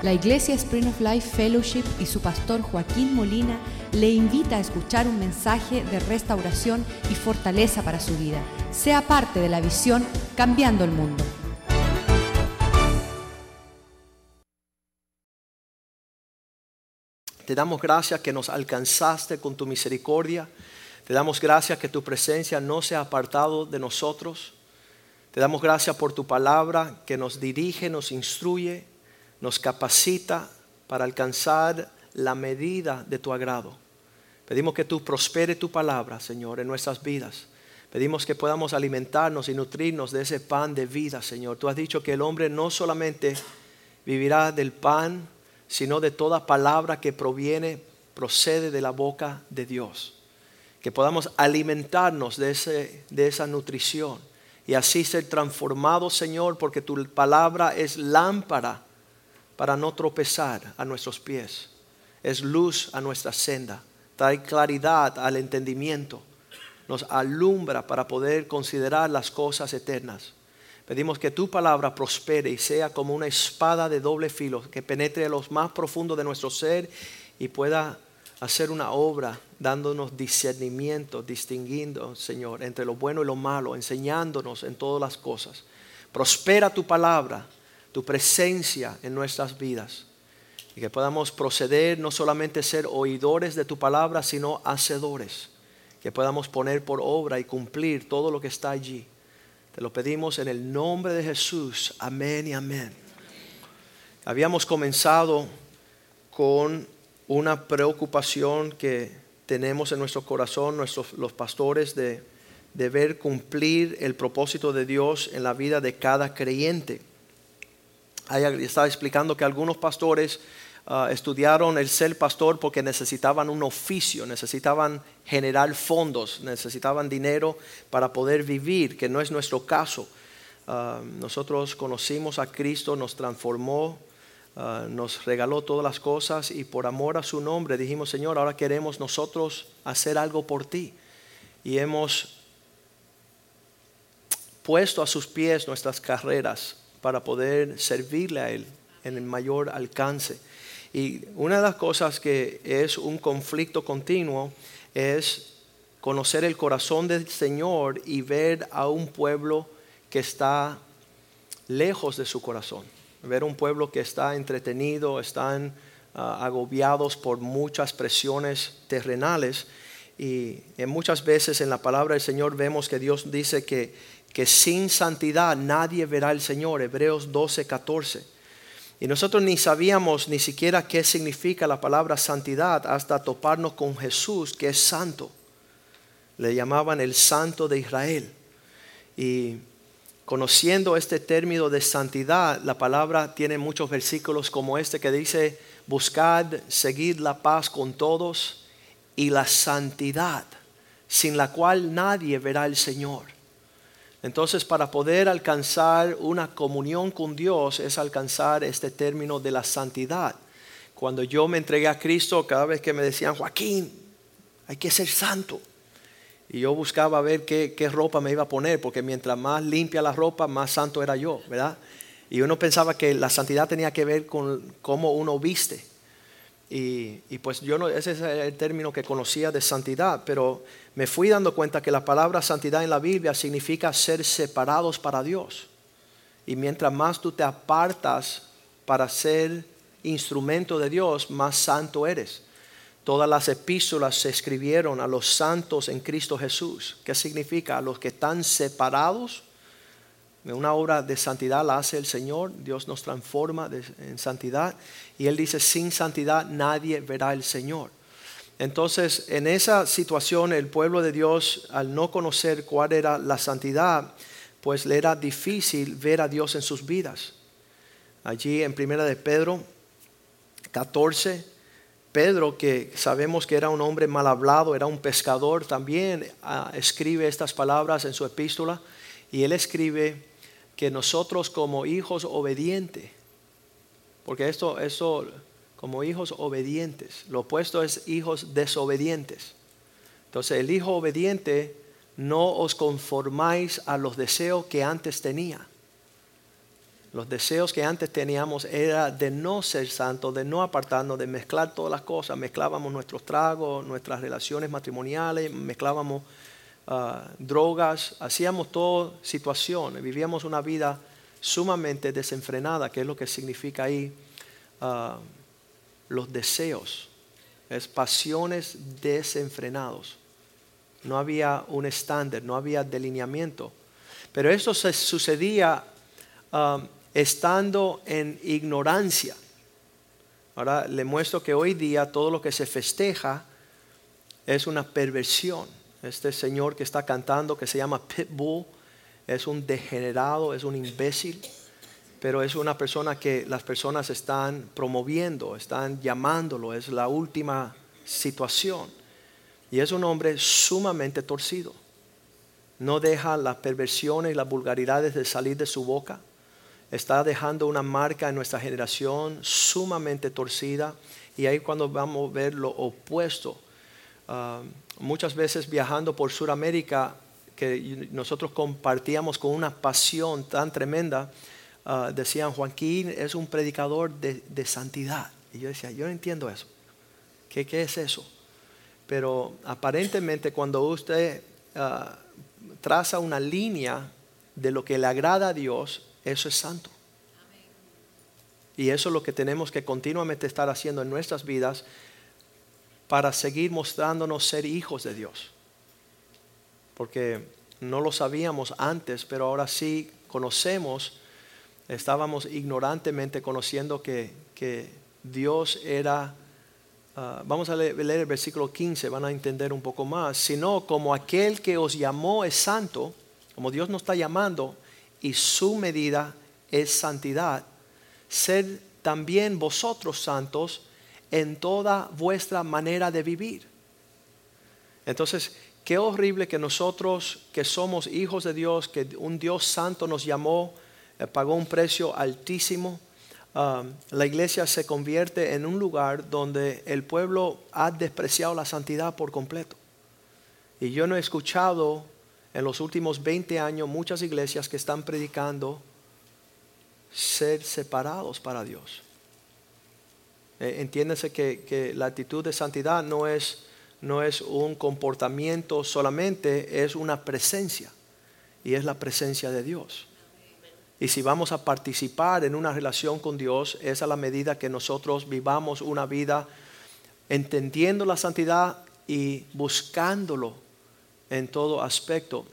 La Iglesia Spring of Life Fellowship y su pastor Joaquín Molina le invita a escuchar un mensaje de restauración y fortaleza para su vida. Sea parte de la visión Cambiando el Mundo. Te damos gracias que nos alcanzaste con tu misericordia. Te damos gracias que tu presencia no se ha apartado de nosotros. Te damos gracias por tu palabra que nos dirige, nos instruye nos capacita para alcanzar la medida de tu agrado. Pedimos que tú prospere tu palabra, Señor, en nuestras vidas. Pedimos que podamos alimentarnos y nutrirnos de ese pan de vida, Señor. Tú has dicho que el hombre no solamente vivirá del pan, sino de toda palabra que proviene, procede de la boca de Dios. Que podamos alimentarnos de, ese, de esa nutrición y así ser transformados, Señor, porque tu palabra es lámpara para no tropezar a nuestros pies. Es luz a nuestra senda, trae claridad al entendimiento, nos alumbra para poder considerar las cosas eternas. Pedimos que tu palabra prospere y sea como una espada de doble filo que penetre los más profundos de nuestro ser y pueda hacer una obra dándonos discernimiento, distinguiendo, Señor, entre lo bueno y lo malo, enseñándonos en todas las cosas. Prospera tu palabra tu presencia en nuestras vidas. Y que podamos proceder, no solamente ser oidores de tu palabra, sino hacedores. Que podamos poner por obra y cumplir todo lo que está allí. Te lo pedimos en el nombre de Jesús. Amén y amén. Habíamos comenzado con una preocupación que tenemos en nuestro corazón, nuestros, los pastores, de, de ver cumplir el propósito de Dios en la vida de cada creyente estaba explicando que algunos pastores ah, estudiaron el ser pastor porque necesitaban un oficio, necesitaban generar fondos, necesitaban dinero para poder vivir, que no es nuestro caso. Ah, nosotros conocimos a Cristo, nos transformó, ah, nos regaló todas las cosas y por amor a su nombre dijimos, Señor, ahora queremos nosotros hacer algo por ti. Y hemos puesto a sus pies nuestras carreras para poder servirle a Él en el mayor alcance. Y una de las cosas que es un conflicto continuo es conocer el corazón del Señor y ver a un pueblo que está lejos de su corazón. Ver un pueblo que está entretenido, están ah, agobiados por muchas presiones terrenales. Y muchas veces en la palabra del Señor vemos que Dios dice que que sin santidad nadie verá al Señor, Hebreos 12, 14. Y nosotros ni sabíamos ni siquiera qué significa la palabra santidad hasta toparnos con Jesús, que es santo. Le llamaban el santo de Israel. Y conociendo este término de santidad, la palabra tiene muchos versículos como este que dice, buscad, seguid la paz con todos y la santidad, sin la cual nadie verá al Señor. Entonces, para poder alcanzar una comunión con Dios es alcanzar este término de la santidad. Cuando yo me entregué a Cristo, cada vez que me decían, Joaquín, hay que ser santo. Y yo buscaba ver qué, ropa me iba a poner, porque mientras más limpia la ropa, más santo era yo, ¿verdad? Y uno pensaba que la santidad tenía que ver con cómo uno viste. Y, y, pues yo no, ese es el término que conocía de santidad, pero me fui dando cuenta que la palabra santidad en la Biblia significa ser separados para Dios. Y mientras más tú te apartas para ser instrumento de Dios, más santo eres. Todas las epístolas se escribieron a los santos en Cristo Jesús. ¿Qué significa? A los que están separados. Una obra de santidad la hace el Señor. Dios nos transforma en santidad. Y Él dice, sin santidad nadie verá al Señor. Entonces, en esa situación, el pueblo de Dios, al no conocer cuál era la santidad, pues le era difícil ver a Dios en sus vidas. Allí en Primera de Pedro 14, Pedro, que sabemos que era un hombre mal hablado, era un pescador, también ah, escribe estas palabras en su epístola y él escribe que nosotros como hijos obedientes, porque esto, esto como hijos obedientes. Lo opuesto es hijos desobedientes. Entonces el hijo obediente no os conformáis a los deseos que antes tenía. Los deseos que antes teníamos era de no ser santos, de no apartarnos, de mezclar todas las cosas. Mezclábamos nuestros tragos, nuestras relaciones matrimoniales, mezclábamos ah, drogas, hacíamos todas situaciones, vivíamos una vida sumamente desenfrenada, que es lo que significa ahí ah, los deseos, es pasiones desenfrenados. No había un estándar, no había delineamiento. Pero eso se sucedía ah, estando en ignorancia. Ahora le muestro que hoy día todo lo que se festeja es una perversión. Este señor que está cantando, que se llama Pitbull, es un degenerado, es un imbécil, pero es una persona que las personas están promoviendo, están llamándolo, es la última situación. Y es un hombre sumamente torcido. No deja las perversiones y las vulgaridades de salir de su boca está dejando una marca en nuestra generación sumamente torcida y ahí cuando vamos a ver lo opuesto. Ah, muchas veces viajando por Sudamérica, que nosotros compartíamos con una pasión tan tremenda, uh, decían, Joaquín es un predicador de, santidad. Y yo decía, yo no entiendo eso. ¿Qué, qué es eso? Pero aparentemente cuando usted ah, traza una línea de lo que le agrada a Dios, eso es santo. Y eso es lo que tenemos que continuamente estar haciendo en nuestras vidas para seguir mostrándonos ser hijos de Dios. Porque no lo sabíamos antes, pero ahora sí conocemos, estábamos ignorantemente conociendo que, Dios era, ah, vamos a leer, leer, el versículo 15, van a entender un poco más, sino como aquel que os llamó es santo, como Dios nos está llamando, y su medida es santidad, sed también vosotros santos en toda vuestra manera de vivir. Entonces, qué horrible que nosotros que somos hijos de Dios, que un Dios santo nos llamó, eh, pagó un precio altísimo, um, la iglesia se convierte en un lugar donde el pueblo ha despreciado la santidad por completo. Y yo no he escuchado en los últimos 20 años muchas iglesias que están predicando ser separados para Dios. Eh, entiéndese que, la actitud de santidad no es, no es un comportamiento solamente, es una presencia. Y es la presencia de Dios. Y si vamos a participar en una relación con Dios, es a la medida que nosotros vivamos una vida entendiendo la santidad y buscándolo en todo aspecto.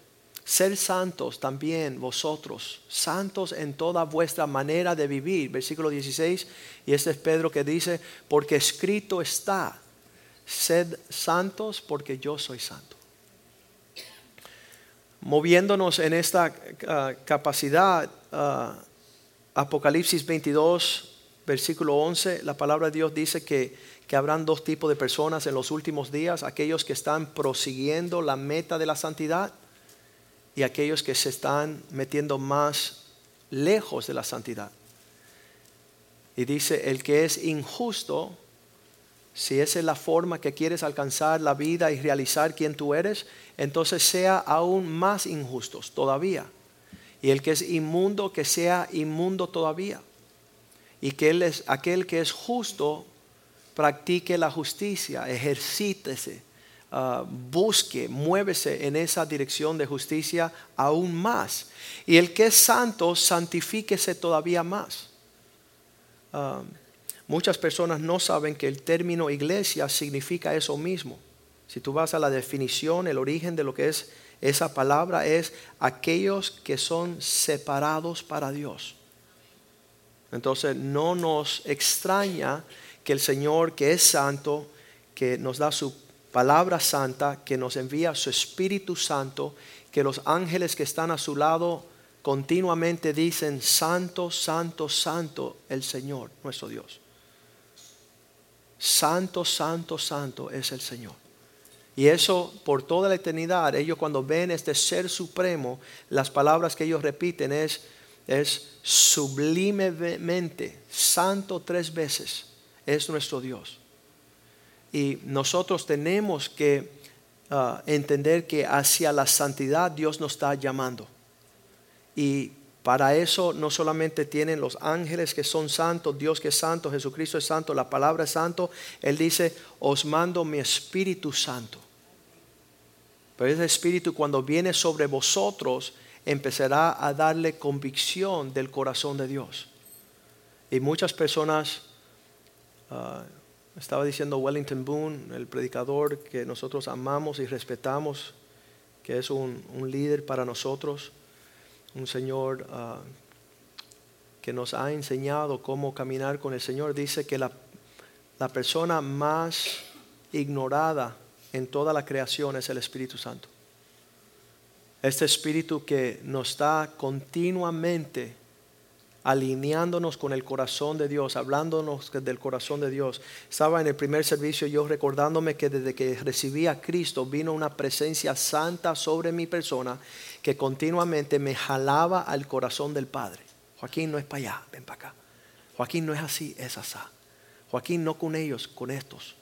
Ser santos también vosotros, santos en toda vuestra manera de vivir. Versículo 16, y este es Pedro que dice, porque escrito está, sed santos porque yo soy santo. Moviéndonos en esta ah, capacidad, ah, Apocalipsis 22, versículo 11, la palabra de Dios dice que que habrán dos tipos de personas en los últimos días, aquellos que están prosiguiendo la meta de la santidad y aquellos que se están metiendo más lejos de la santidad. Y dice, el que es injusto, si esa es la forma que quieres alcanzar la vida y realizar quien tú eres, entonces sea aún más injustos todavía. Y el que es inmundo, que sea inmundo todavía. Y que él es aquel que es justo, practique la justicia, ejercítese, ah, busque, muévese en esa dirección de justicia aún más. Y el que es santo, santifíquese todavía más. Ah, muchas personas no saben que el término iglesia significa eso mismo. Si tú vas a la definición, el origen de lo que es esa palabra es aquellos que son separados para Dios. Entonces no nos extraña que el Señor, que es santo, que nos da su palabra santa, que nos envía su Espíritu Santo, que los ángeles que están a su lado continuamente dicen, santo, santo, santo el Señor, nuestro Dios. Santo, santo, santo es el Señor. Y eso por toda la eternidad, ellos cuando ven este ser supremo, las palabras que ellos repiten es, es sublimemente, santo tres veces es nuestro Dios. Y nosotros tenemos que ah, entender que hacia la santidad Dios nos está llamando. Y Para eso no solamente tienen los ángeles que son santos, Dios que es santo, Jesucristo es santo, la palabra es santo. Él dice, os mando mi Espíritu Santo. Pero ese Espíritu cuando viene sobre vosotros empezará a darle convicción del corazón de Dios. Y muchas personas, ah, estaba diciendo Wellington Boone, el predicador que nosotros amamos y respetamos, que es un líder para nosotros un Señor ah, que nos ha enseñado cómo caminar con el Señor, dice que la, la persona más ignorada en toda la creación es el Espíritu Santo. Este Espíritu que nos está continuamente alineándonos con el corazón de Dios, hablándonos del corazón de Dios. Estaba en el primer servicio yo recordándome que desde que recibí a Cristo vino una presencia santa sobre mi persona que continuamente me jalaba al corazón del Padre. Joaquín no es para allá, ven para acá. Joaquín no es así, es asá. Joaquín no con ellos, con estos.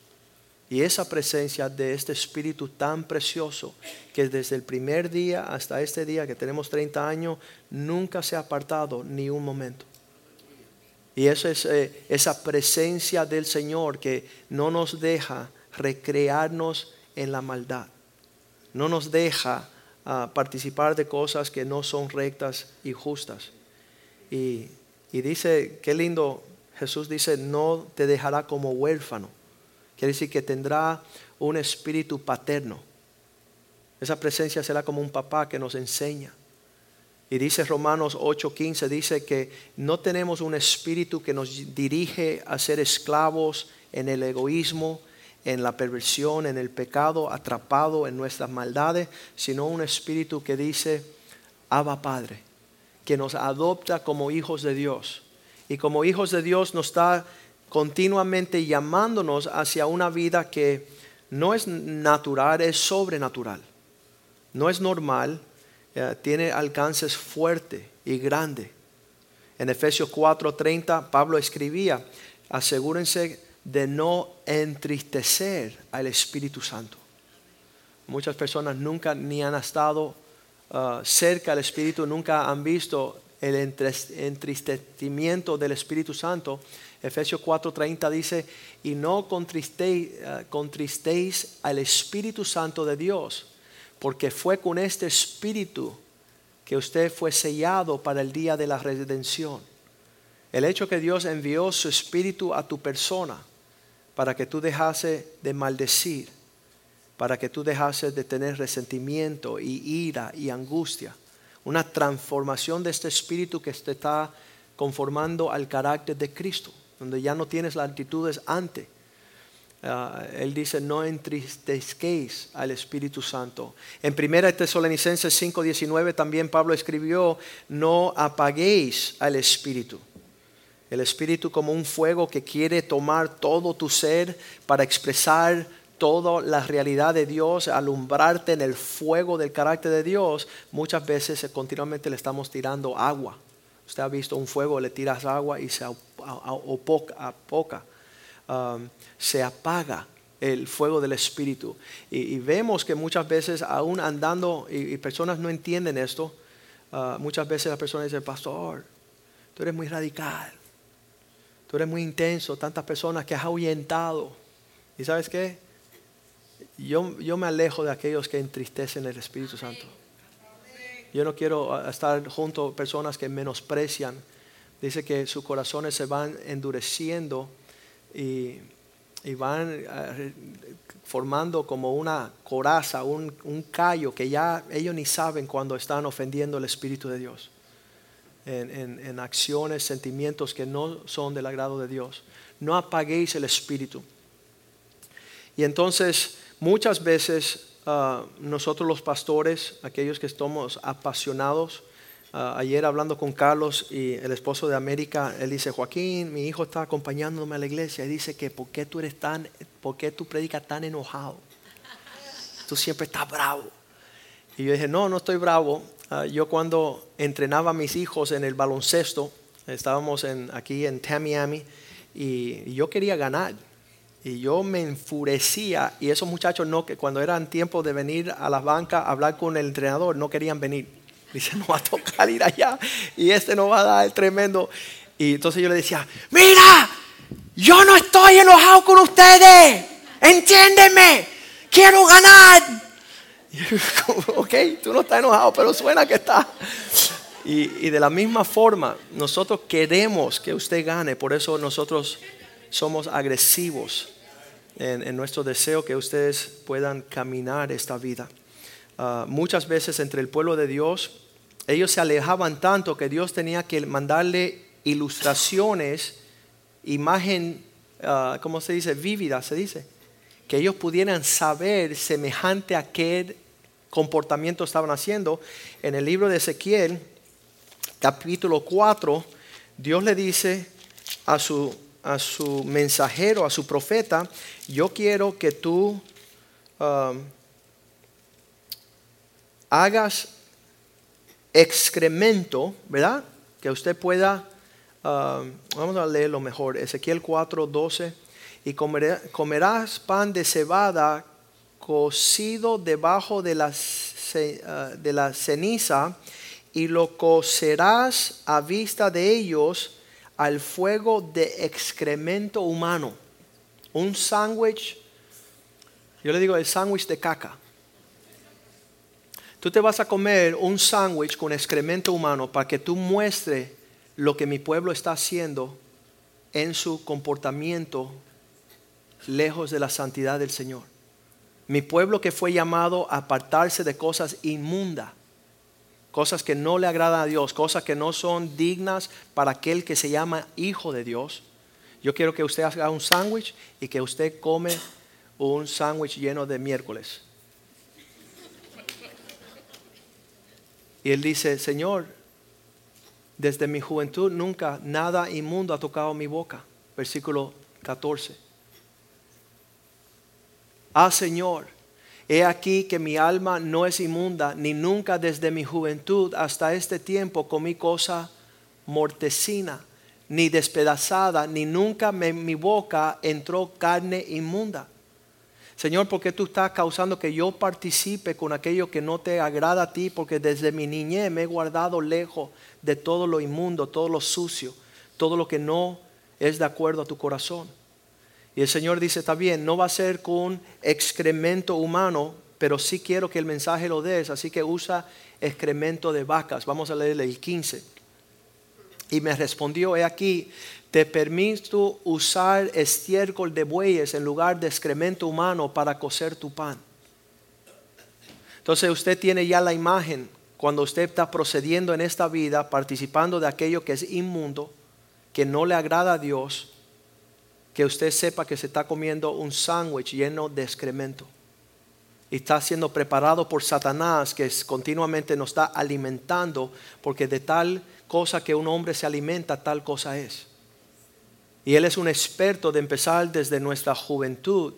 Y esa presencia de este Espíritu tan precioso que desde el primer día hasta este día que tenemos 30 años nunca se ha apartado ni un momento. Y eso es eh, esa presencia del Señor que no nos deja recrearnos en la maldad. No nos deja ah, participar de cosas que no son rectas y justas. Y, y dice, qué lindo, Jesús dice, no te dejará como huérfano Quiere decir que tendrá un espíritu paterno. Esa presencia será como un papá que nos enseña. Y dice Romanos 8:15, dice que no tenemos un espíritu que nos dirige a ser esclavos en el egoísmo, en la perversión, en el pecado, atrapado en nuestras maldades, sino un espíritu que dice, Abba Padre, que nos adopta como hijos de Dios. Y como hijos de Dios nos da continuamente llamándonos hacia una vida que no es natural, es sobrenatural. No es normal, eh, tiene alcances fuerte y grande. En Efesios 4:30 Pablo escribía, asegúrense de no entristecer al Espíritu Santo. Muchas personas nunca ni han estado uh, cerca del Espíritu, nunca han visto el entristecimiento del Espíritu Santo Efesios 4:30 dice, y no eh, contristéis, al Espíritu Santo de Dios, porque fue con este Espíritu que usted fue sellado para el día de la redención. El hecho que Dios envió su Espíritu a tu persona para que tú dejase de maldecir, para que tú dejase de tener resentimiento y ira y angustia. Una transformación de este Espíritu que te está conformando al carácter de Cristo donde ya no tienes las actitudes antes. Ah, él dice, no entristezquéis al Espíritu Santo. En 1 Tesalonicenses 5:19 también Pablo escribió, no apaguéis al Espíritu. El Espíritu como un fuego que quiere tomar todo tu ser para expresar toda la realidad de Dios, alumbrarte en el fuego del carácter de Dios, muchas veces continuamente le estamos tirando agua Usted ha visto un fuego, le tiras agua y se apoca, um, se apaga el fuego del Espíritu. Y, vemos que muchas veces, aún andando, y, personas no entienden esto, uh, muchas veces las personas dicen, pastor, tú eres muy radical, tú eres muy intenso, tantas personas que has ahuyentado. ¿Y sabes qué? Yo, yo me alejo de aquellos que entristecen el Espíritu Santo. Yo no quiero ah, estar junto a personas que menosprecian. Dice que sus corazones se van endureciendo y, van ah, formando como una coraza, un, callo que ya ellos ni saben cuando están ofendiendo el Espíritu de Dios. En, en, acciones, sentimientos que no son del agrado de Dios. No apaguéis el Espíritu. Y entonces muchas veces Ah, nosotros los pastores, aquellos que estamos apasionados, ah, ayer hablando con Carlos y el esposo de América, él dice, Joaquín, mi hijo está acompañándome a la iglesia y dice que, ¿por qué tú eres tan, por qué tú predicas tan enojado? Tú siempre estás bravo. Y yo dije, no, no estoy bravo. Ah, yo cuando entrenaba a mis hijos en el baloncesto, estábamos en, aquí en Tamiami y yo quería ganar. Y yo me enfurecía y esos muchachos no, que cuando eran tiempo de venir a las bancas a hablar con el entrenador, no querían venir. Dice, no va a tocar ir allá y este no va a dar el tremendo. Y entonces yo le decía, mira, yo no estoy enojado con ustedes, entiéndeme, quiero ganar. ok, tú no estás enojado, pero suena que está. Y, de la misma forma, nosotros queremos que usted gane, por eso nosotros somos agresivos en, nuestro deseo que ustedes puedan caminar esta vida. Ah, muchas veces entre el pueblo de Dios, ellos se alejaban tanto que Dios tenía que mandarle ilustraciones, imagen, uh, ¿cómo se dice? Vívida, se dice. Que ellos pudieran saber semejante a qué comportamiento estaban haciendo. En el libro de Ezequiel, capítulo 4, Dios le dice a su, a su mensajero, a su profeta, yo quiero que tú um, hagas excremento, ¿verdad? Que usted pueda, um, vamos a leerlo mejor, Ezequiel 4, 12, y comerás pan de cebada cocido debajo de la, uh, de la ceniza y lo cocerás a vista de ellos al fuego de excremento humano. Un sándwich, yo le digo el sándwich de caca. Tú te vas a comer un sándwich con excremento humano para que tú muestres lo que mi pueblo está haciendo en su comportamiento lejos de la santidad del Señor. Mi pueblo que fue llamado a apartarse de cosas inmundas cosas que no le agradan a Dios, cosas que no son dignas para aquel que se llama hijo de Dios. Yo quiero que usted haga un sándwich y que usted come un sándwich lleno de miércoles. Y él dice, Señor, desde mi juventud nunca nada inmundo ha tocado mi boca. Versículo 14. Ah, Señor, He aquí que mi alma no es inmunda, ni nunca desde mi juventud hasta este tiempo comí cosa mortecina, ni despedazada, ni nunca en mi boca entró carne inmunda. Señor, ¿por qué tú estás causando que yo participe con aquello que no te agrada a ti? Porque desde mi niñez me he guardado lejos de todo lo inmundo, todo lo sucio, todo lo que no es de acuerdo a tu corazón. Y el Señor dice, está bien, no va a ser con excremento humano, pero sí quiero que el mensaje lo des, así que usa excremento de vacas. Vamos a leerle el 15. Y me respondió, he aquí, te permito usar estiércol de bueyes en lugar de excremento humano para cocer tu pan. Entonces usted tiene ya la imagen cuando usted está procediendo en esta vida, participando de aquello que es inmundo, que no le agrada a Dios que usted sepa que se está comiendo un sándwich lleno de excremento. Y está siendo preparado por Satanás que continuamente nos está alimentando porque de tal cosa que un hombre se alimenta, tal cosa es. Y él es un experto de empezar desde nuestra juventud,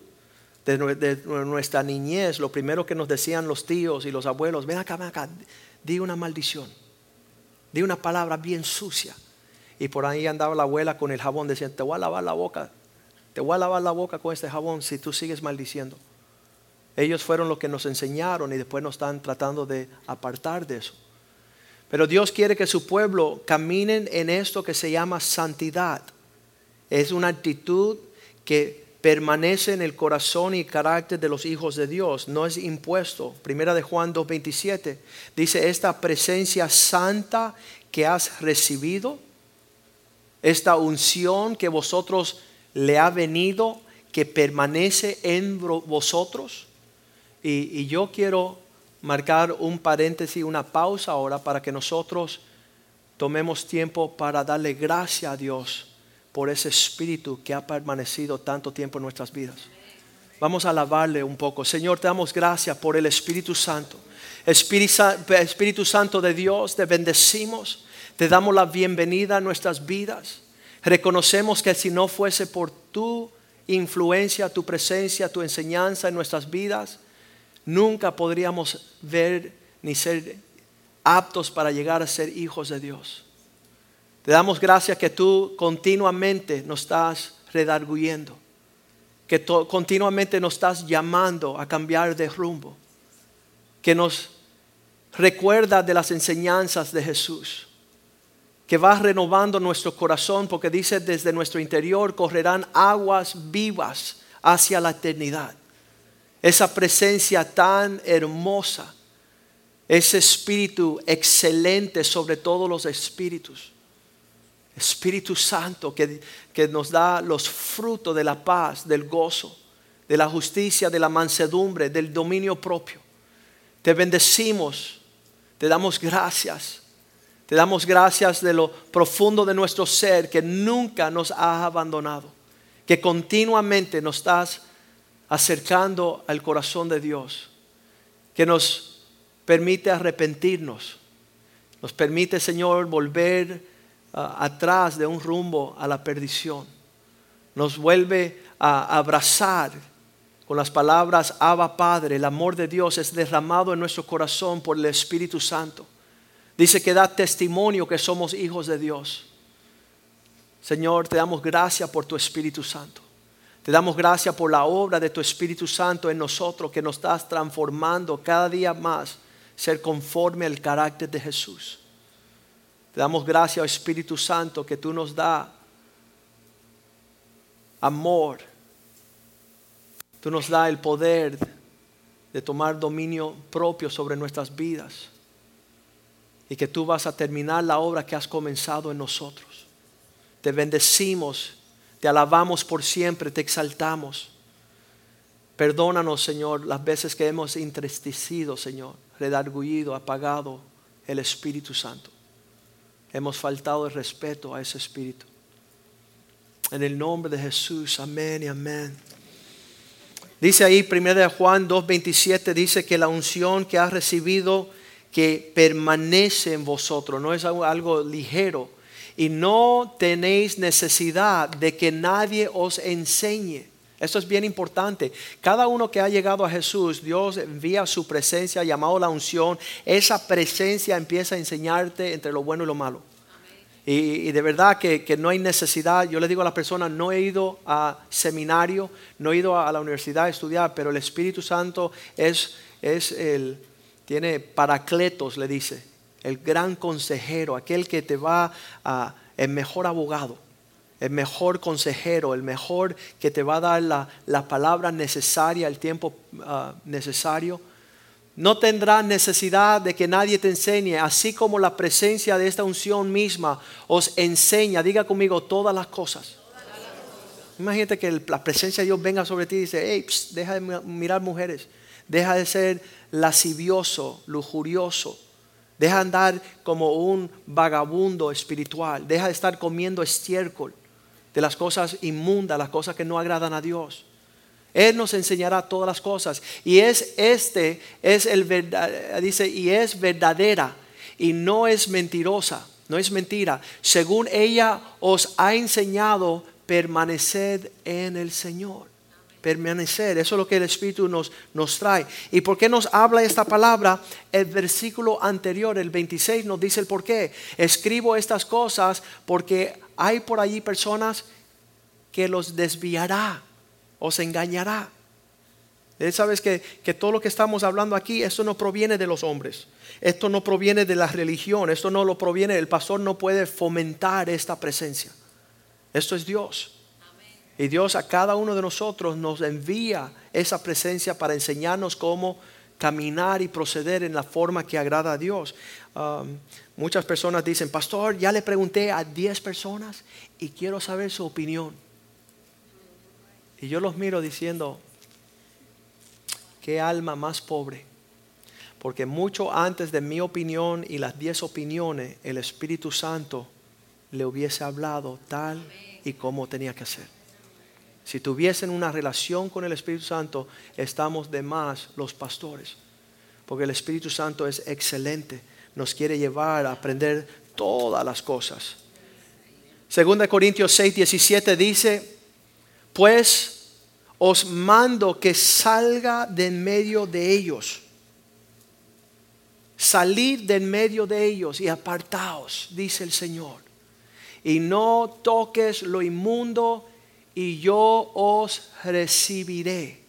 de, nuestra niñez. Lo primero que nos decían los tíos y los abuelos, ven acá, ven acá, di una maldición, di una palabra bien sucia. Y por ahí andaba la abuela con el jabón diciendo, te voy a lavar la boca, te voy a lavar la boca con este jabón si tú sigues maldiciendo. Ellos fueron los que nos enseñaron y después nos están tratando de apartar de eso. Pero Dios quiere que su pueblo caminen en esto que se llama santidad. Es una actitud que permanece en el corazón y carácter de los hijos de Dios, no es impuesto. Primera de Juan 2:27 dice, esta presencia santa que has recibido, esta unción que vosotros le ha venido, que permanece en vosotros. Y, yo quiero marcar un paréntesis, una pausa ahora para que nosotros tomemos tiempo para darle gracias a Dios por ese espíritu que ha permanecido tanto tiempo en nuestras vidas. Vamos a alabarle un poco. Señor, te damos gracias por el Espíritu Santo. Espíritu Santo de Dios, te bendecimos. Te damos la bienvenida a nuestras vidas. Reconocemos que si no fuese por tu influencia, tu presencia, tu enseñanza en nuestras vidas, nunca podríamos ver ni ser aptos para llegar a ser hijos de Dios. Te damos gracias que tú continuamente nos estás redarguyendo, que continuamente nos estás llamando a cambiar de rumbo, que nos recuerda de las enseñanzas de Jesús, que va renovando nuestro corazón porque dice desde nuestro interior correrán aguas vivas hacia la eternidad. Esa presencia tan hermosa, ese espíritu excelente sobre todos los espíritus. Espíritu Santo que, que nos da los frutos de la paz, del gozo, de la justicia, de la mansedumbre, del dominio propio. Te bendecimos, te damos gracias. Te damos gracias de lo profundo de nuestro ser que nunca nos has abandonado, que continuamente nos estás acercando al corazón de Dios, que nos permite arrepentirnos, nos permite, Señor, volver atrás de un rumbo a la perdición, nos vuelve a abrazar con las palabras Abba Padre, el amor de Dios es derramado en nuestro corazón por el Espíritu Santo. Dice que da testimonio que somos hijos de Dios. Señor, te damos gracias por tu Espíritu Santo. Te damos gracias por la obra de tu Espíritu Santo en nosotros que nos estás transformando cada día más, ser conforme al carácter de Jesús. Damos gracias, Espíritu Santo, que tú nos das amor Tú nos da el poder de tomar dominio propio sobre nuestras vidas y que tú vas a terminar la obra que has comenzado en nosotros. Te bendecimos, te alabamos por siempre, te exaltamos. Perdónanos, Señor, las veces que hemos entristecido, Señor, redargullido, apagado el Espíritu Santo. Hemos faltado el respeto a ese Espíritu. En el nombre de Jesús, amén y amén. Dice ahí 1 Juan 2.27, dice que la unción que has recibido que permanece en vosotros, no es algo, ligero. Y no tenéis necesidad de que nadie os enseñe. Esto es bien importante. Cada uno que ha llegado a Jesús, Dios envía su presencia, llamado la unción. Esa presencia empieza a enseñarte entre lo bueno y lo malo. Y, de verdad que, no hay necesidad. Yo le digo a las personas, no he ido a seminario, no he ido a, la universidad a estudiar, pero el Espíritu Santo es, es el, tiene paracletos, le dice, el gran consejero, aquel que te va a, el mejor abogado, el mejor consejero, el mejor que te va a dar la, palabra necesaria, el tiempo ah, necesario no tendrás necesidad de que nadie te enseñe, así como la presencia de esta unción misma os enseña, diga conmigo, todas las cosas. Imagínate que la presencia de Dios venga sobre ti y dice, hey, deja de mirar mujeres, deja de ser lascivioso, lujurioso, deja de andar como un vagabundo espiritual, deja de estar comiendo estiércol de las cosas inmundas, las cosas que no agradan a Dios. Él nos enseñará todas las cosas. Y es este, es el verdad, dice, y es verdadera y no es mentirosa, no es mentira. Según ella os ha enseñado, permaneced en el Señor. Permanecer, eso es lo que el Espíritu nos, nos trae. ¿Y por qué nos habla esta palabra? El versículo anterior, el 26, nos dice el por qué. Escribo estas cosas porque hay por allí personas que los desviará os engañará. Sabes que, que todo lo que estamos hablando aquí, esto no proviene de los hombres, esto no proviene de la religión, esto no lo proviene, el pastor no puede fomentar esta presencia. Esto es Dios. Y Dios a cada uno de nosotros nos envía esa presencia para enseñarnos cómo caminar y proceder en la forma que agrada a Dios. Um, muchas personas dicen, pastor, ya le pregunté a 10 personas y quiero saber su opinión. Y yo los miro diciendo, qué alma más pobre. Porque mucho antes de mi opinión y las diez opiniones, el Espíritu Santo le hubiese hablado tal y como tenía que hacer. Si tuviesen una relación con el Espíritu Santo, estamos de más los pastores. Porque el Espíritu Santo es excelente. Nos quiere llevar a aprender todas las cosas. Segunda Corintios 6, 17 dice, pues os mando que salga de en medio de ellos. Salid de en medio de ellos y apartaos, dice el Señor. Y no toques lo inmundo y yo os recibiré.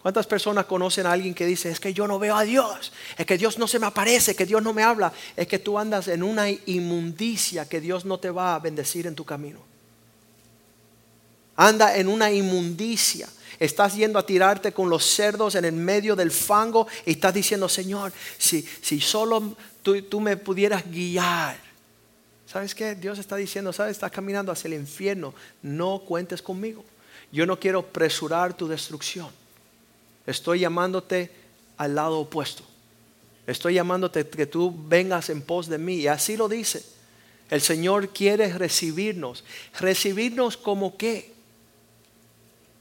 ¿Cuántas personas conocen a alguien que dice, es que yo no veo a Dios, es que Dios no se me aparece, que Dios no me habla, es que tú andas en una inmundicia que Dios no te va a bendecir en tu camino? Anda en una inmundicia. Estás yendo a tirarte con los cerdos en el medio del fango y estás diciendo, Señor, si, si solo tú, tú me pudieras guiar. ¿Sabes qué? Dios está diciendo, ¿sabes? Estás caminando hacia el infierno. No cuentes conmigo. Yo no quiero apresurar tu destrucción. Estoy llamándote al lado opuesto. Estoy llamándote que tú vengas en pos de mí. Y así lo dice. El Señor quiere recibirnos. ¿Recibirnos como qué?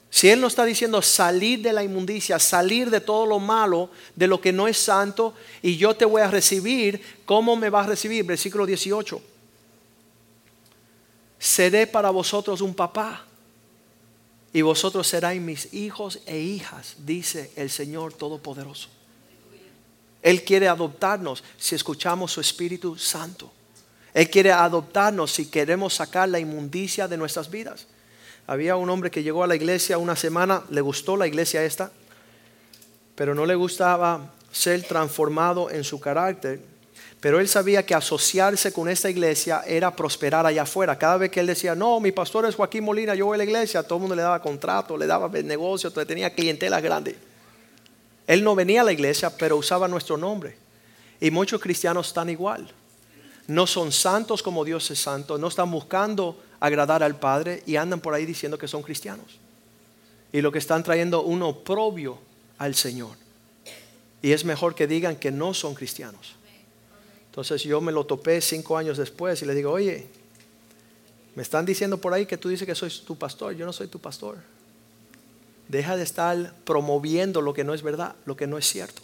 Si Él nos está diciendo salir de la inmundicia, salir de todo lo malo, de lo que no es santo, y yo te voy a recibir, ¿cómo me va a recibir? Versículo 18. Seré para vosotros un papá, y vosotros seréis mis hijos e hijas, dice el Señor Todopoderoso. Él quiere adoptarnos si escuchamos su Espíritu Santo. Él quiere adoptarnos si queremos sacar la inmundicia de nuestras vidas. Había un hombre que llegó a la iglesia una semana, le gustó la iglesia esta, pero no le gustaba ser transformado en su carácter. Pero él sabía que asociarse con esta iglesia era prosperar allá afuera. Cada vez que él decía, no, mi pastor es Joaquín Molina, yo voy a la iglesia, todo el mundo le daba contrato, le daba negocio, tenía clientela grande. Él no venía a la iglesia, pero usaba nuestro nombre. Y muchos cristianos están igual. No son santos como Dios es santo, no están buscando agradar al Padre y andan por ahí diciendo que son cristianos. Y lo que están trayendo un oprobio al Señor. Y es mejor que digan que no son cristianos. Entonces yo me lo topé cinco años después y le digo, oye, me están diciendo por ahí que tú dices que soy tu pastor. Yo no soy tu pastor. Deja de estar promoviendo lo que no es verdad, lo que no es cierto.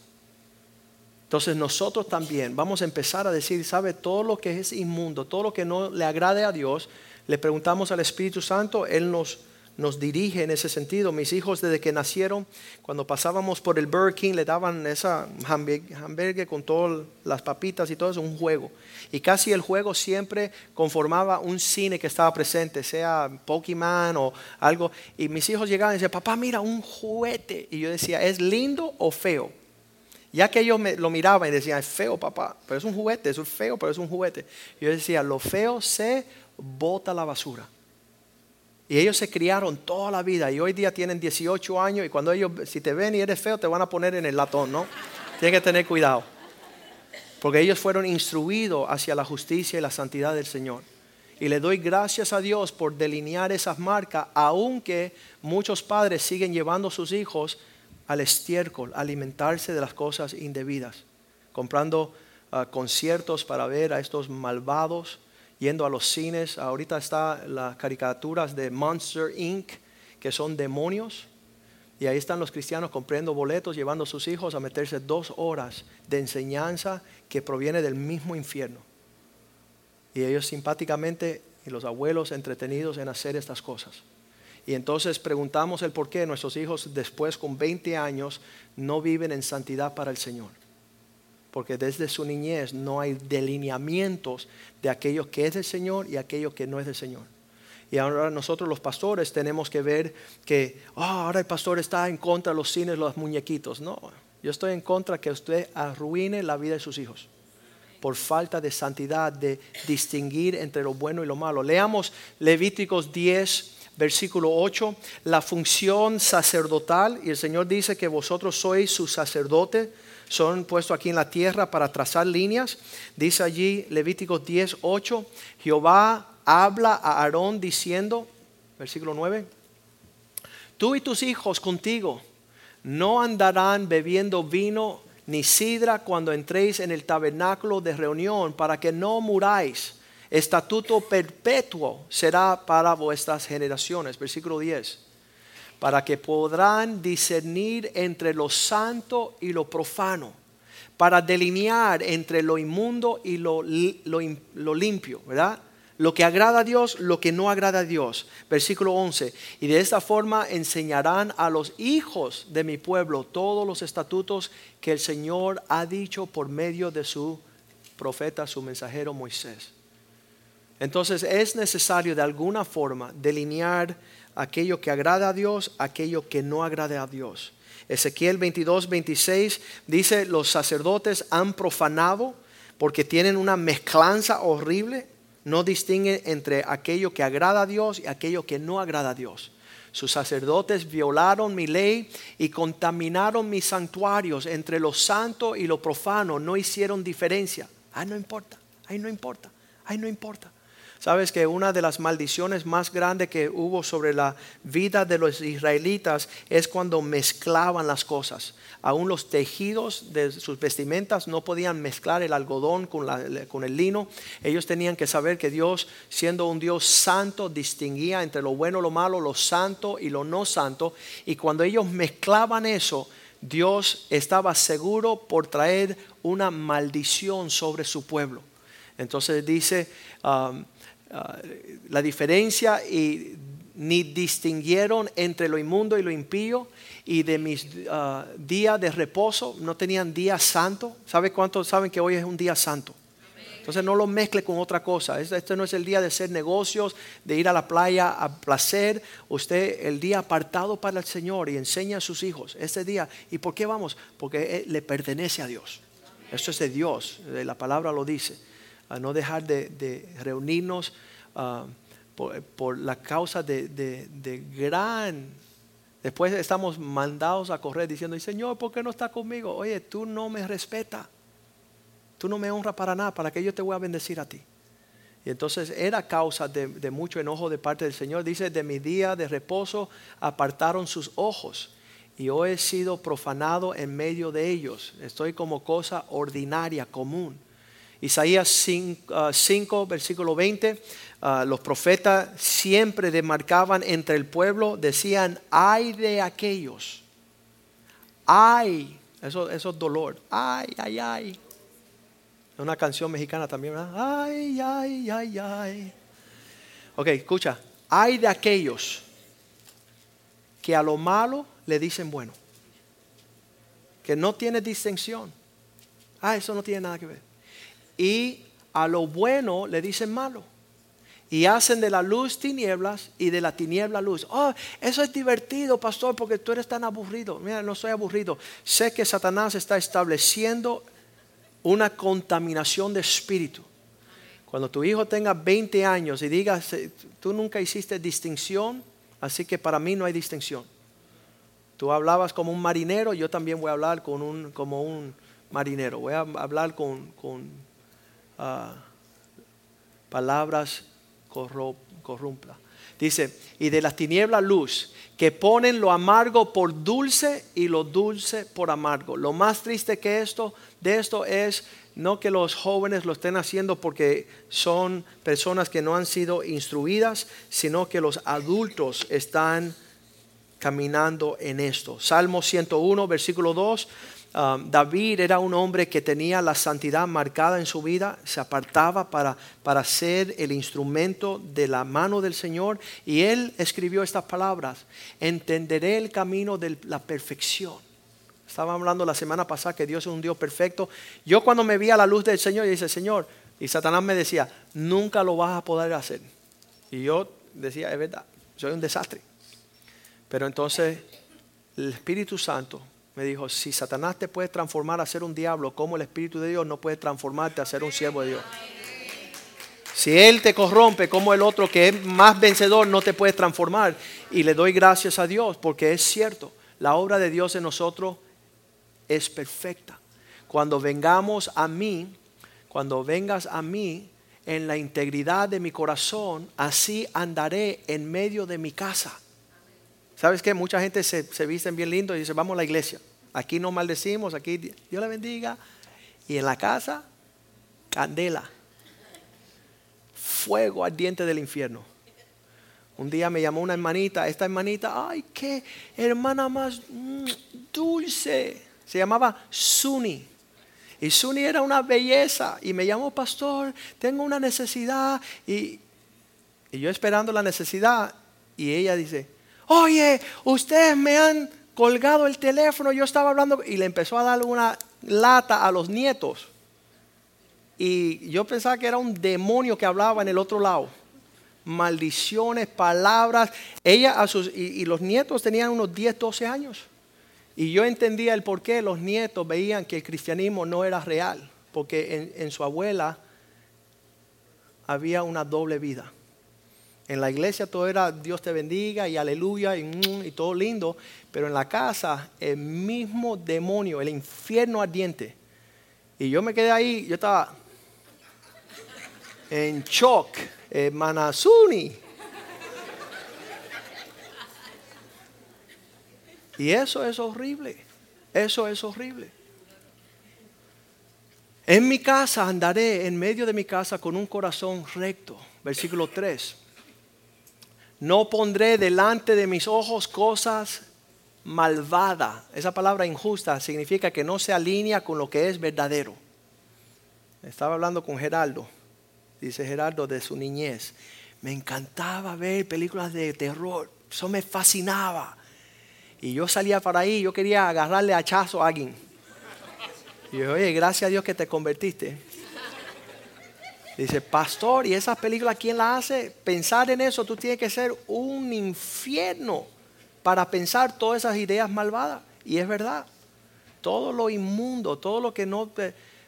Entonces nosotros también vamos a empezar a decir, ¿sabe? Todo lo que es inmundo, todo lo que no le agrade a Dios, le preguntamos al Espíritu Santo, Él nos, nos dirige en ese sentido. Mis hijos desde que nacieron, cuando pasábamos por el Burger King, le daban esa hamburguesa con todas las papitas y todo eso, un juego. Y casi el juego siempre conformaba un cine que estaba presente, sea Pokémon o algo. Y mis hijos llegaban y decían, papá, mira, un juguete. Y yo decía, ¿es lindo o feo? Ya que ellos me, lo miraban y decían, es feo, papá, pero es un juguete, es feo, pero es un juguete. Yo decía, lo feo se bota la basura. Y ellos se criaron toda la vida y hoy día tienen 18 años y cuando ellos, si te ven y eres feo, te van a poner en el latón, ¿no? Tienes que tener cuidado. Porque ellos fueron instruidos hacia la justicia y la santidad del Señor. Y le doy gracias a Dios por delinear esas marcas, aunque muchos padres siguen llevando a sus hijos al estiércol, alimentarse de las cosas indebidas, comprando ah, conciertos para ver a estos malvados yendo a los cines. Ahorita está las caricaturas de Monster Inc., que son demonios. Y ahí están los cristianos comprando boletos, llevando a sus hijos a meterse dos horas de enseñanza que proviene del mismo infierno. Y ellos simpáticamente y los abuelos entretenidos en hacer estas cosas. Y entonces preguntamos el por qué nuestros hijos después con 20 años no viven en santidad para el Señor porque desde su niñez no hay delineamientos de aquello que es del Señor y aquello que no es del Señor. Y ahora nosotros los pastores tenemos que ver que ah, ahora el pastor está en contra de los cines, los muñequitos. No, yo estoy en contra que usted arruine la vida de sus hijos por falta de santidad, de distinguir entre lo bueno y lo malo. Leamos Levíticos 10, versículo 8, la función sacerdotal, y el Señor dice que vosotros sois su sacerdote son puestos aquí en la tierra para trazar líneas. Dice allí Levítico 10, 8, Jehová habla a Aarón diciendo, versículo 9, tú y tus hijos contigo no andarán bebiendo vino ni sidra cuando entréis en el tabernáculo de reunión para que no muráis. Estatuto perpetuo será para vuestras generaciones. Versículo 10 para que podrán discernir entre lo santo y lo profano, para delinear entre lo inmundo y lo, limpio, ¿verdad? Lo que agrada a Dios, lo que no agrada a Dios. Versículo 11. Y de esta forma enseñarán a los hijos de mi pueblo todos los estatutos que el Señor ha dicho por medio de su profeta, su mensajero Moisés. Entonces es necesario de alguna forma delinear aquello que agrada a Dios, aquello que no agrade a Dios. Ezequiel 22, 26 dice, los sacerdotes han profanado porque tienen una mezclanza horrible, no distinguen entre aquello que agrada a Dios y aquello que no agrada a Dios. Sus sacerdotes violaron mi ley y contaminaron mis santuarios. Entre lo santo y lo profano no hicieron diferencia. Ay, no importa, ay, no importa, ay, no importa. Sabes que una de las maldiciones más grandes que hubo sobre la vida de los israelitas es cuando mezclaban las cosas. Aún los tejidos de sus vestimentas no podían mezclar el algodón con, el lino. Ellos tenían que saber que Dios, siendo un Dios santo, distinguía entre lo bueno, lo malo, lo santo y lo no santo. Y cuando ellos mezclaban eso, Dios estaba seguro por traer una maldición sobre su pueblo. Entonces dice, um, la diferencia y ni distinguieron entre lo inmundo y lo impío y de mis uh, días de reposo no tenían día santo. ¿Sabe cuántos saben que hoy es un día santo? Entonces no lo mezcle con otra cosa. Este no es el día de hacer negocios, de ir a la playa a placer. Usted el día apartado para el Señor y enseña a sus hijos este día. ¿Y por qué vamos? Porque le pertenece a Dios. Esto es de Dios. La palabra lo dice a no dejar de, reunirnos ah, por, la causa de, gran... Después estamos mandados a correr diciendo, Señor, ¿por qué no está conmigo? Oye, tú no me respetas, tú no me honras para nada, ¿para que yo te voy a bendecir a ti? Y entonces era causa de, mucho enojo de parte del Señor. Dice, de mi día de reposo apartaron sus ojos y hoy he sido profanado en medio de ellos. Estoy como cosa ordinaria, común. Isaías 5, ah, versículo 20, ah, los profetas siempre demarcaban entre el pueblo, decían, ay de aquellos, ay, eso, eso es dolor, ay, ay, ay. Una canción mexicana también, ¿verdad? Ay, ay, ay, ay. Ok, escucha, ay de aquellos que a lo malo le dicen bueno, que no tiene distinción. Ah, eso no tiene nada que ver y a lo bueno le dicen malo. Y hacen de la luz tinieblas y de la tiniebla luz. Oh, eso es divertido, pastor, porque tú eres tan aburrido. Mira, no soy aburrido. Sé que Satanás está estableciendo una contaminación de espíritu. Cuando tu hijo tenga 20 años y diga, tú nunca hiciste distinción, así que para mí no hay distinción. Tú hablabas como un marinero, yo también voy a hablar con un, como un marinero. Voy a hablar con, con palabras corruptas. Dice, y de las tinieblas luz, que ponen lo amargo por dulce y lo dulce por amargo. Lo más triste que esto, de esto es no que los jóvenes lo estén haciendo porque son personas que no han sido instruidas, sino que los adultos están caminando en esto. Salmo 101, versículo 2 Um, David era un hombre que tenía la santidad marcada en su vida, se apartaba para, para ser el instrumento de la mano del Señor y él escribió estas palabras, entenderé el camino de la perfección. Estaba hablando la semana pasada que Dios es un Dios perfecto. Yo cuando me vi a la luz del Señor, y dice, Señor, y Satanás me decía, nunca lo vas a poder hacer. Y yo decía, es verdad, soy un desastre. Pero entonces el Espíritu Santo me dijo, si Satanás te puede transformar a ser un diablo, ¿cómo el Espíritu de Dios no puede transformarte a ser un siervo de Dios? Si Él te corrompe, como el otro que es más vencedor no te puede transformar. Y le doy gracias a Dios porque es cierto, la obra de Dios en nosotros es perfecta. Cuando vengamos a mí, cuando vengas a mí en la integridad de mi corazón, así andaré en medio de mi casa. ¿Sabes qué? Mucha gente se, se visten bien lindo y dice, vamos a la iglesia. Aquí no maldecimos, aquí Dios la bendiga. Y en la casa, candela. Fuego ardiente del infierno. Un día me llamó una hermanita, esta hermanita, ay, qué hermana más mm, dulce. Se llamaba Suni. Y Suni era una belleza. Y me llamó, pastor, tengo una necesidad. Y, y yo esperando la necesidad. Y ella dice, oye, ustedes me han colgado el teléfono, yo estaba hablando y le empezó a dar una lata a los nietos. Y yo pensaba que era un demonio que hablaba en el otro lado. Maldiciones, palabras. Ella y, los nietos tenían unos 10, 12 años. Y yo entendía el por qué los nietos veían que el cristianismo no era real, porque en su abuela había una doble vida. En la iglesia todo era Dios te bendiga y aleluya y, mm, y, todo lindo, pero en la casa el mismo demonio, el infierno ardiente. Y yo me quedé ahí, yo estaba en shock, en Manasuni. Y eso es horrible, eso es horrible. En mi casa andaré en medio de mi casa con un corazón recto. Versículo 3. No pondré delante de mis ojos cosas malvadas. Esa palabra injusta significa que no se alinea con lo que es verdadero. Estaba hablando con Geraldo, dice Geraldo de su niñez. Me encantaba ver películas de terror, eso me fascinaba. Y yo salía para ahí, yo quería agarrarle hachazo a alguien. Y yo, oye, gracias a Dios que te convertiste. Dice, pastor, ¿y esa película quién la hace? Pensar en eso, tú tienes que ser un infierno para pensar todas esas ideas malvadas. Y es verdad. Todo lo inmundo, todo lo que no,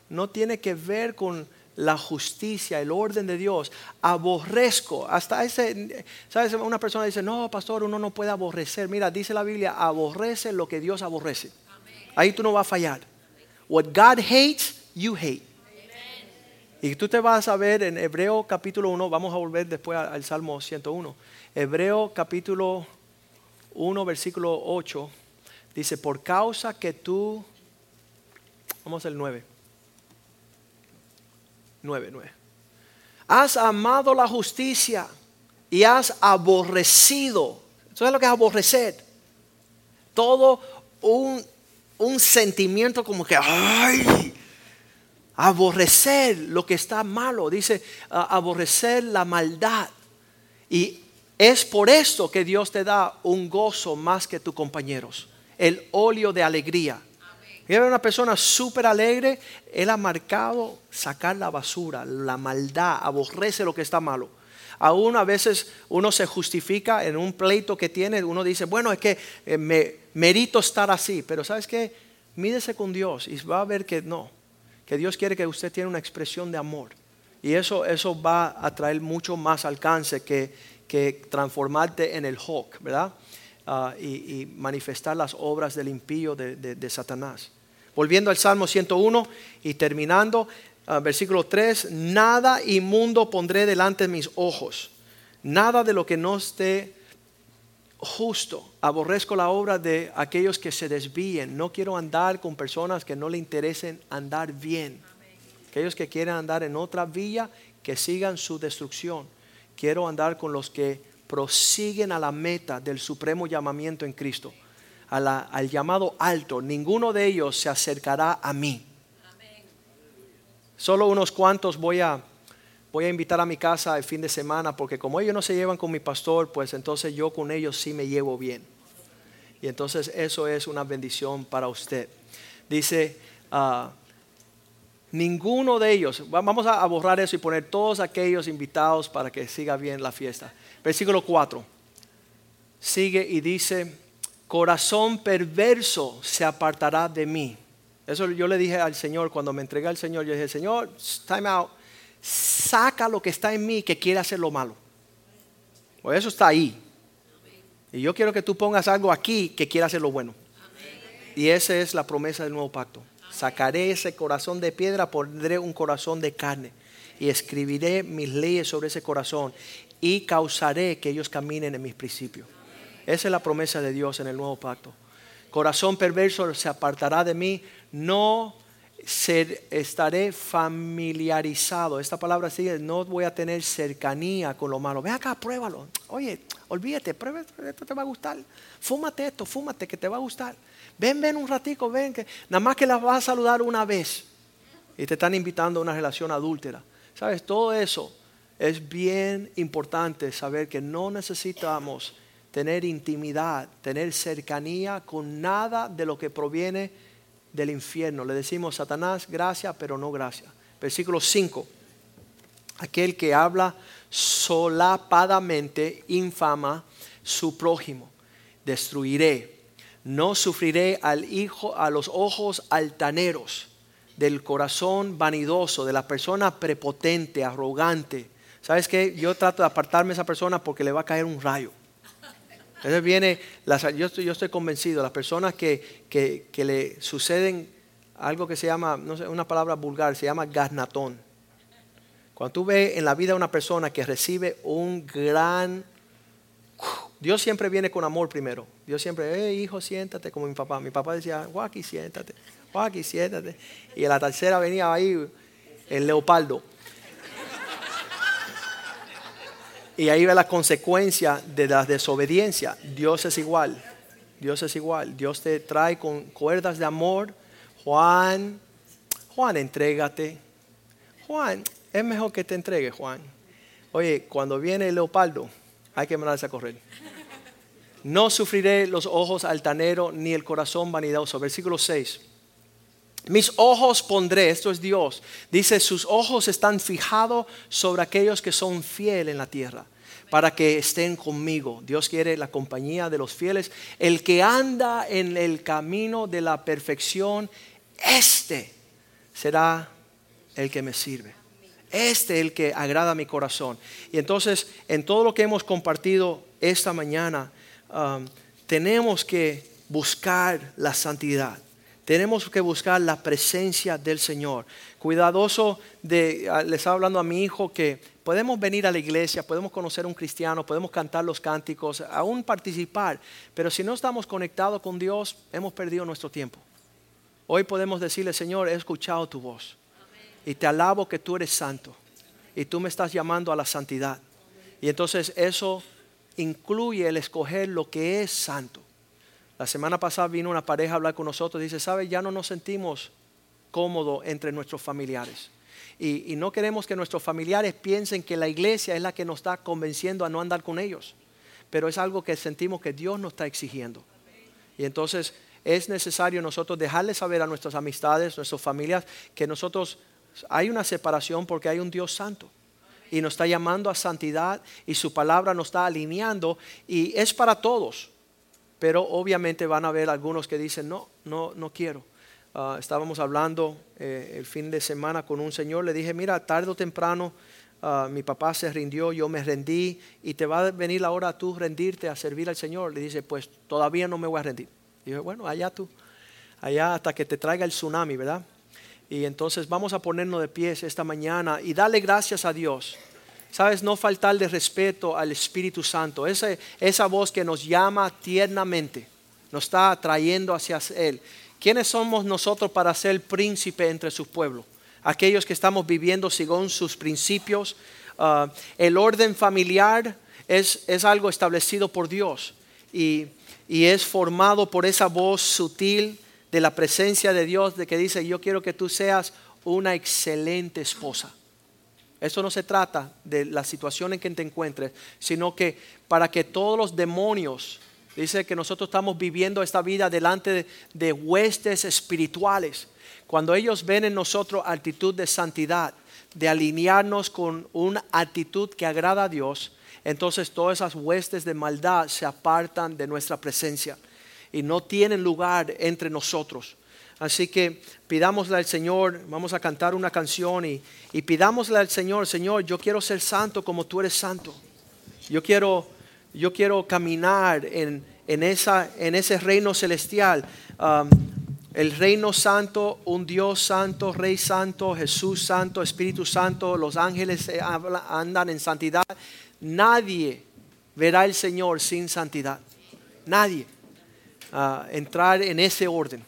no tiene que ver con la justicia, el orden de Dios, aborrezco. Hasta ese, ¿sabes? Una persona dice, no, pastor, uno no puede aborrecer. Mira, dice la Biblia, aborrece lo que Dios aborrece. Ahí tú no vas a fallar. What God hates, you hate. Y tú te vas a ver en Hebreo capítulo 1, vamos a volver después al Salmo 101. Hebreo capítulo 1, versículo 8, dice, por causa que tú, vamos al 9, 9, 9, has amado la justicia y has aborrecido, ¿sabes lo que es aborrecer? Todo un, un sentimiento como que, ay, aborrecer lo que está malo, dice aborrecer la maldad. Y es por esto que Dios te da un gozo más que tus compañeros, el óleo de alegría. Y una persona súper alegre, él ha marcado sacar la basura, la maldad, aborrece lo que está malo. Aún a veces uno se justifica en un pleito que tiene, uno dice, bueno, es que eh, me merito estar así, pero ¿sabes qué? Mídese con Dios y va a ver que no, que Dios quiere que usted tenga una expresión de amor. Y eso, eso va a traer mucho más alcance que, que transformarte en el hawk, ¿verdad? Ah, y, manifestar las obras del impío de, Satanás. Volviendo al Salmo 101 y terminando, ah, versículo 3, nada inmundo pondré delante de mis ojos, nada de lo que no esté justo. Aborrezco la obra de aquellos que se desvíen. No quiero andar con personas que no le interesen andar bien. Aquellos que quieren andar en otra vía, que sigan su destrucción. Quiero andar con los que prosiguen a la meta del supremo llamamiento en Cristo, al llamado alto. Ninguno de ellos se acercará a mí. Solo unos cuantos voy a voy a invitar a mi casa el fin de semana porque como ellos no se llevan con mi pastor, pues entonces yo con ellos sí me llevo bien. Y entonces eso es una bendición para usted. Dice, ah, ninguno de ellos, vamos a borrar eso y poner todos aquellos invitados para que siga bien la fiesta. Versículo 4. Sigue y dice, corazón perverso se apartará de mí. Eso yo le dije al Señor cuando me entregué al Señor. Yo dije, Señor, time out saca lo que está en mí que quiere hacer lo malo. Pues eso está ahí. Y yo quiero que tú pongas algo aquí que quiera hacer lo bueno. Y esa es la promesa del nuevo pacto. Sacaré ese corazón de piedra, pondré un corazón de carne. Y escribiré mis leyes sobre ese corazón. Y causaré que ellos caminen en mis principios. Esa es la promesa de Dios en el nuevo pacto. Corazón perverso se apartará de mí. No ser, estaré familiarizado. Esta palabra sigue, no voy a tener cercanía con lo malo. Ven acá, pruébalo. Oye, olvídate, prueba, esto te va a gustar. Fúmate esto, fúmate que te va a gustar. Ven, ven un ratico, ven, que nada más que las vas a saludar una vez. Y te están invitando a una relación adúltera. ¿Sabes? Todo eso es bien importante saber que no necesitamos tener intimidad, tener cercanía con nada de lo que proviene del infierno. Le decimos, Satanás, gracias, pero no gracias. Versículo 5. Aquel que habla solapadamente infama su prójimo. Destruiré. no sufriré al hijo a los ojos altaneros del corazón vanidoso, de la persona prepotente, arrogante. ¿Sabes qué? Yo trato de apartarme de esa persona porque le va a caer un rayo. Entonces viene, yo, estoy, yo estoy convencido, las personas que, que, le suceden algo que se llama, no sé, una palabra vulgar, se llama gasnatón. Cuando tú ves en la vida una persona que recibe un gran... Dios siempre viene con amor primero. Dios siempre, eh, hijo, siéntate como mi papá. Mi papá decía, Joaquín, siéntate. Joaquín, siéntate. Y en la tercera venía ahí el leopardo. Y ahí ve la consecuencia de la desobediencia. Dios es igual. Dios es igual. Dios te trae con cuerdas de amor. Juan, Juan, entrégate. Juan, es mejor que te entregue, Juan. Oye, cuando viene el leopardo, hay que mandarse a correr. No sufriré los ojos altaneros ni el corazón vanidoso. Versículo 6. Mis ojos pondré, esto es Dios. Dice, sus ojos están fijados sobre aquellos que son fieles en la tierra, para que estén conmigo. Dios quiere la compañía de los fieles. El que anda en el camino de la perfección, este será el que me sirve. Este es el que agrada mi corazón. Y entonces, en todo lo que hemos compartido esta mañana, um, tenemos que buscar la santidad. Tenemos que buscar la presencia del Señor. Cuidadoso de, ah, les estaba hablando a mi hijo que podemos venir a la iglesia, podemos conocer a un cristiano, podemos cantar los cánticos, aún participar, pero si no estamos conectados con Dios, hemos perdido nuestro tiempo. Hoy podemos decirle, Señor, he escuchado tu voz y te alabo que tú eres santo y tú me estás llamando a la santidad. Y entonces eso incluye el escoger lo que es santo. La semana pasada vino una pareja a hablar con nosotros y dice, ¿sabe? Ya no nos sentimos cómodos entre nuestros familiares. Y, no queremos que nuestros familiares piensen que la iglesia es la que nos está convenciendo a no andar con ellos. Pero es algo que sentimos que Dios nos está exigiendo. Y entonces es necesario nosotros dejarles saber a nuestras amistades, nuestras familias, que nosotros hay una separación porque hay un Dios santo y nos está llamando a santidad y su palabra nos está alineando y es para todos. Pero obviamente van a haber algunos que dicen, no, no, no quiero. Ah, estábamos hablando eh, el fin de semana con un señor, le dije, mira, tarde o temprano ah, mi papá se rindió, yo me rendí y te va a venir la hora tú rendirte a servir al Señor. Le dice, pues todavía no me voy a rendir. dije, bueno, allá tú, allá hasta que te traiga el tsunami, ¿verdad? Y entonces vamos a ponernos de pies esta mañana y darle gracias a Dios. Sabes, no faltarle respeto al Espíritu Santo. Esa, esa voz que nos llama tiernamente, nos está atrayendo hacia Él. ¿Quiénes somos nosotros para ser príncipe entre su pueblo? Aquellos que estamos viviendo según sus principios. Ah, el orden familiar es, es, algo establecido por Dios y, y es formado por esa voz sutil de la presencia de Dios, de que dice, yo quiero que tú seas una excelente esposa. Eso no se trata de la situación en que te encuentres, sino que para que todos los demonios, dice que nosotros estamos viviendo esta vida delante de, huestes espirituales, cuando ellos ven en nosotros actitud de santidad, de alinearnos con una actitud que agrada a Dios, entonces todas esas huestes de maldad se apartan de nuestra presencia y no tienen lugar entre nosotros. Así que pidámosle al Señor, vamos a cantar una canción y, y pidámosle al Señor, Señor, yo quiero ser santo como tú eres santo. Yo quiero, yo quiero caminar en, en, esa, en ese reino celestial. El reino santo, un Dios santo, Rey santo, Jesús santo, Espíritu santo, los ángeles andan en santidad. Nadie verá al Señor sin santidad. Nadie entrar en ese orden,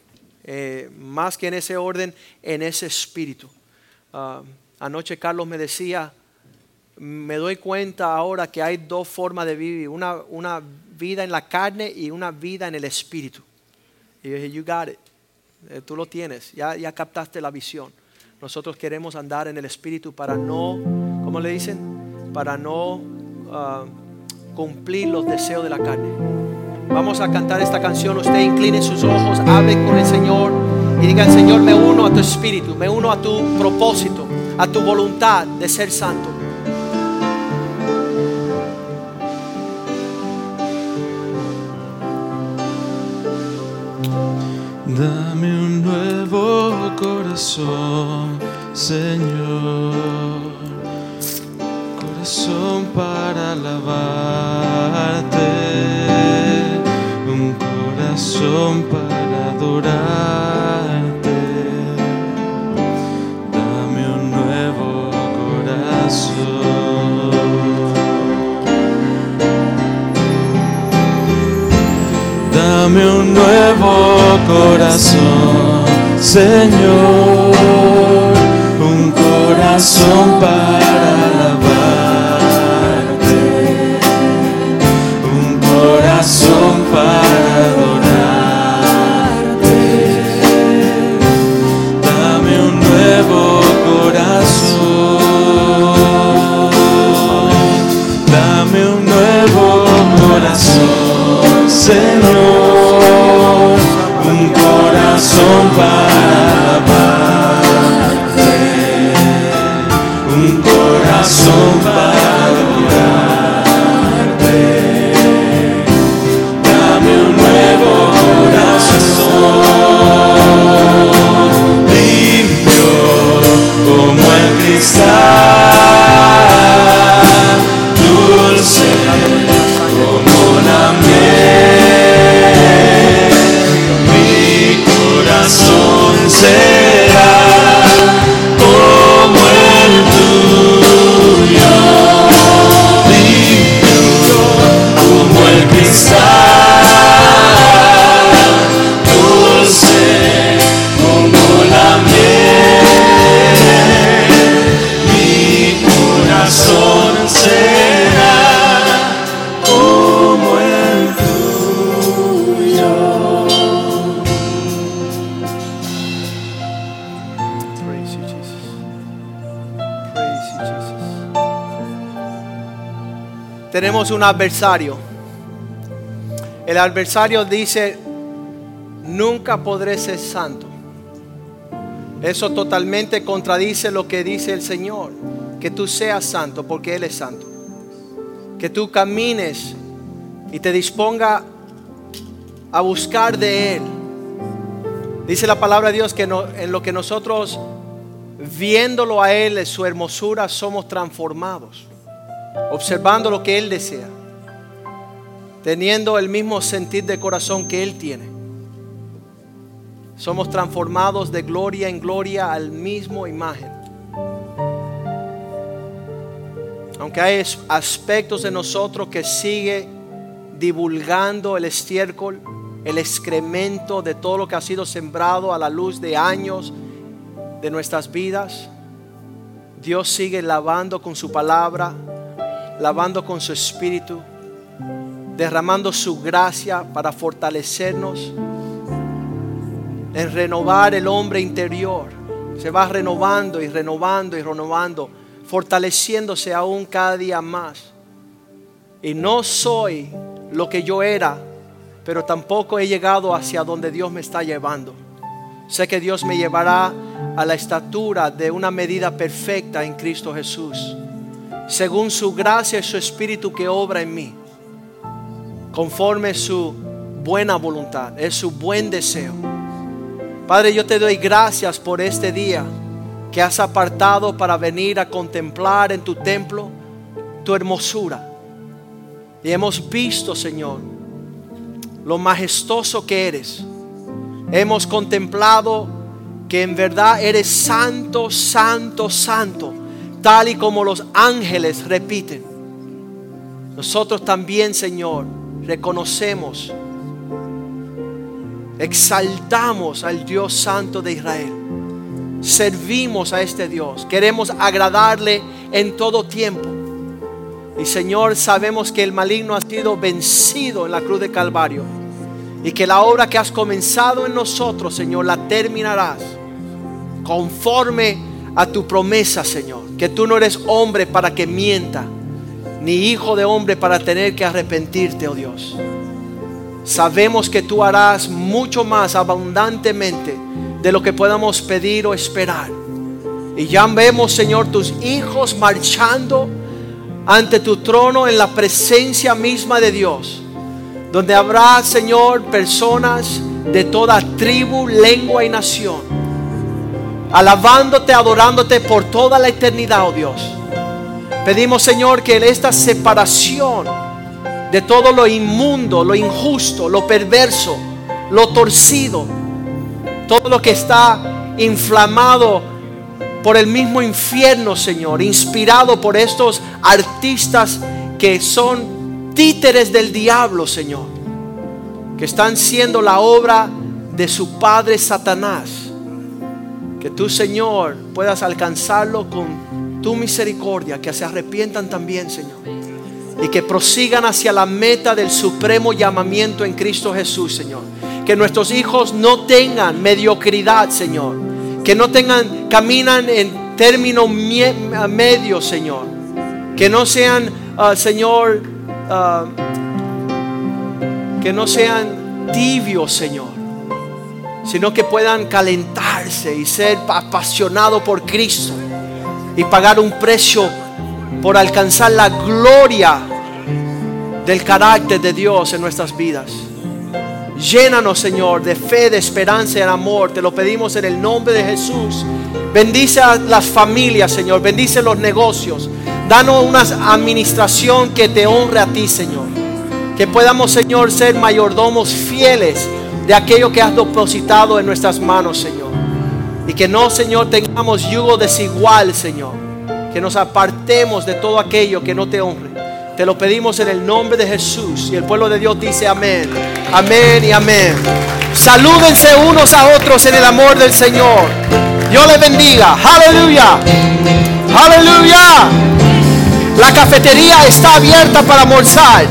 eh, más que en ese orden, en ese espíritu. Ah, anoche Carlos me decía, me doy cuenta ahora que hay dos formas de vivir, una, una vida en la carne y una vida en el espíritu. Y yo dije, you got it, eh, tú lo tienes, ya, ya captaste la visión. Nosotros queremos andar en el espíritu para no, ¿cómo le dicen? Para no ah, cumplir los deseos de la carne. Vamos a cantar esta canción. Usted incline sus ojos, hable con el Señor y diga, Señor, me uno a tu espíritu, me uno a tu propósito, a tu voluntad de ser santo. Dame un nuevo corazón, Señor. Corazón para alabarte. Corazón para adorarte. Dame un nuevo corazón. Dame un nuevo corazón, Señor, un corazón para Tenemos un adversario. El adversario dice, nunca podré ser santo. Eso totalmente contradice lo que dice el Señor, que tú seas santo porque Él es santo. Que tú camines y te disponga a buscar de Él. Dice la palabra de Dios que no- en lo que nosotros viéndolo a Él, en su hermosura, somos transformados. Observando lo que Él desea. Teniendo el mismo sentir de corazón que Él tiene. Somos transformados de gloria en gloria al mismo imagen. Aunque hay aspectos de nosotros que sigue divulgando el estiércol, el excremento de todo lo que ha sido sembrado a la luz de años de nuestras vidas. Dios sigue lavando con su palabra, lavando con su espíritu, derramando su gracia para fortalecernos, en renovar el hombre interior. Se va renovando y renovando y renovando, fortaleciéndose aún cada día más. Y no soy lo que yo era, pero tampoco he llegado hacia donde Dios me está llevando. Sé que Dios me llevará a la estatura de una medida perfecta en Cristo Jesús, según su gracia y su espíritu que obra en mí, conforme su buena voluntad, es su buen deseo. Padre, yo te doy gracias por este día que has apartado para venir a contemplar en tu templo tu hermosura. Y hemos visto, Señor, lo majestuoso que eres. Hemos contemplado que en verdad eres santo, santo, santo, tal y como los ángeles repiten. Nosotros también, Señor, reconocemos, exaltamos al Dios Santo de Israel. Servimos a este Dios. Queremos agradarle en todo tiempo. Y Señor, sabemos que el maligno ha sido vencido en la cruz de Calvario. Y que la obra que has comenzado en nosotros, Señor, la terminarás conforme a tu promesa, Señor. Que tú no eres hombre para que mienta, ni hijo de hombre para tener que arrepentirte, oh Dios. Sabemos que tú harás mucho más abundantemente de lo que podamos pedir o esperar. Y ya vemos, Señor, tus hijos marchando ante tu trono en la presencia misma de Dios donde habrá, Señor, personas de toda tribu, lengua y nación. Alabándote, adorándote por toda la eternidad, oh Dios. Pedimos, Señor, que en esta separación de todo lo inmundo, lo injusto, lo perverso, lo torcido, todo lo que está inflamado por el mismo infierno, Señor, inspirado por estos artistas que son títeres del diablo, Señor, que están siendo la obra de su padre Satanás. Que tú, Señor, puedas alcanzarlo con tu misericordia, que se arrepientan también, Señor. Y que prosigan hacia la meta del supremo llamamiento en Cristo Jesús, Señor. Que nuestros hijos no tengan mediocridad, Señor. Que no tengan, caminan en términos medios, Señor. Que no sean, ah, Señor, ah, que no sean tibios, Señor. Sino que puedan calentarse y ser apasionados por Cristo. Y pagar un precio por alcanzar la gloria del carácter de Dios en nuestras vidas. Llénanos, Señor, de fe, de esperanza y de amor. Te lo pedimos en el nombre de Jesús. Bendice a las familias, Señor. Bendice los negocios. Danos una administración que te honre a ti, Señor. Que podamos, Señor, ser mayordomos fieles de aquello que has depositado en nuestras manos, Señor. Y que no, Señor, tengamos yugo desigual, Señor. Que nos apartemos de todo aquello que no te honre. Te lo pedimos en el nombre de Jesús. Y el pueblo de Dios dice amén. Amén y amén. Salúdense unos a otros en el amor del Señor. Dios les bendiga. Aleluya. Aleluya. La cafetería está abierta para almorzar.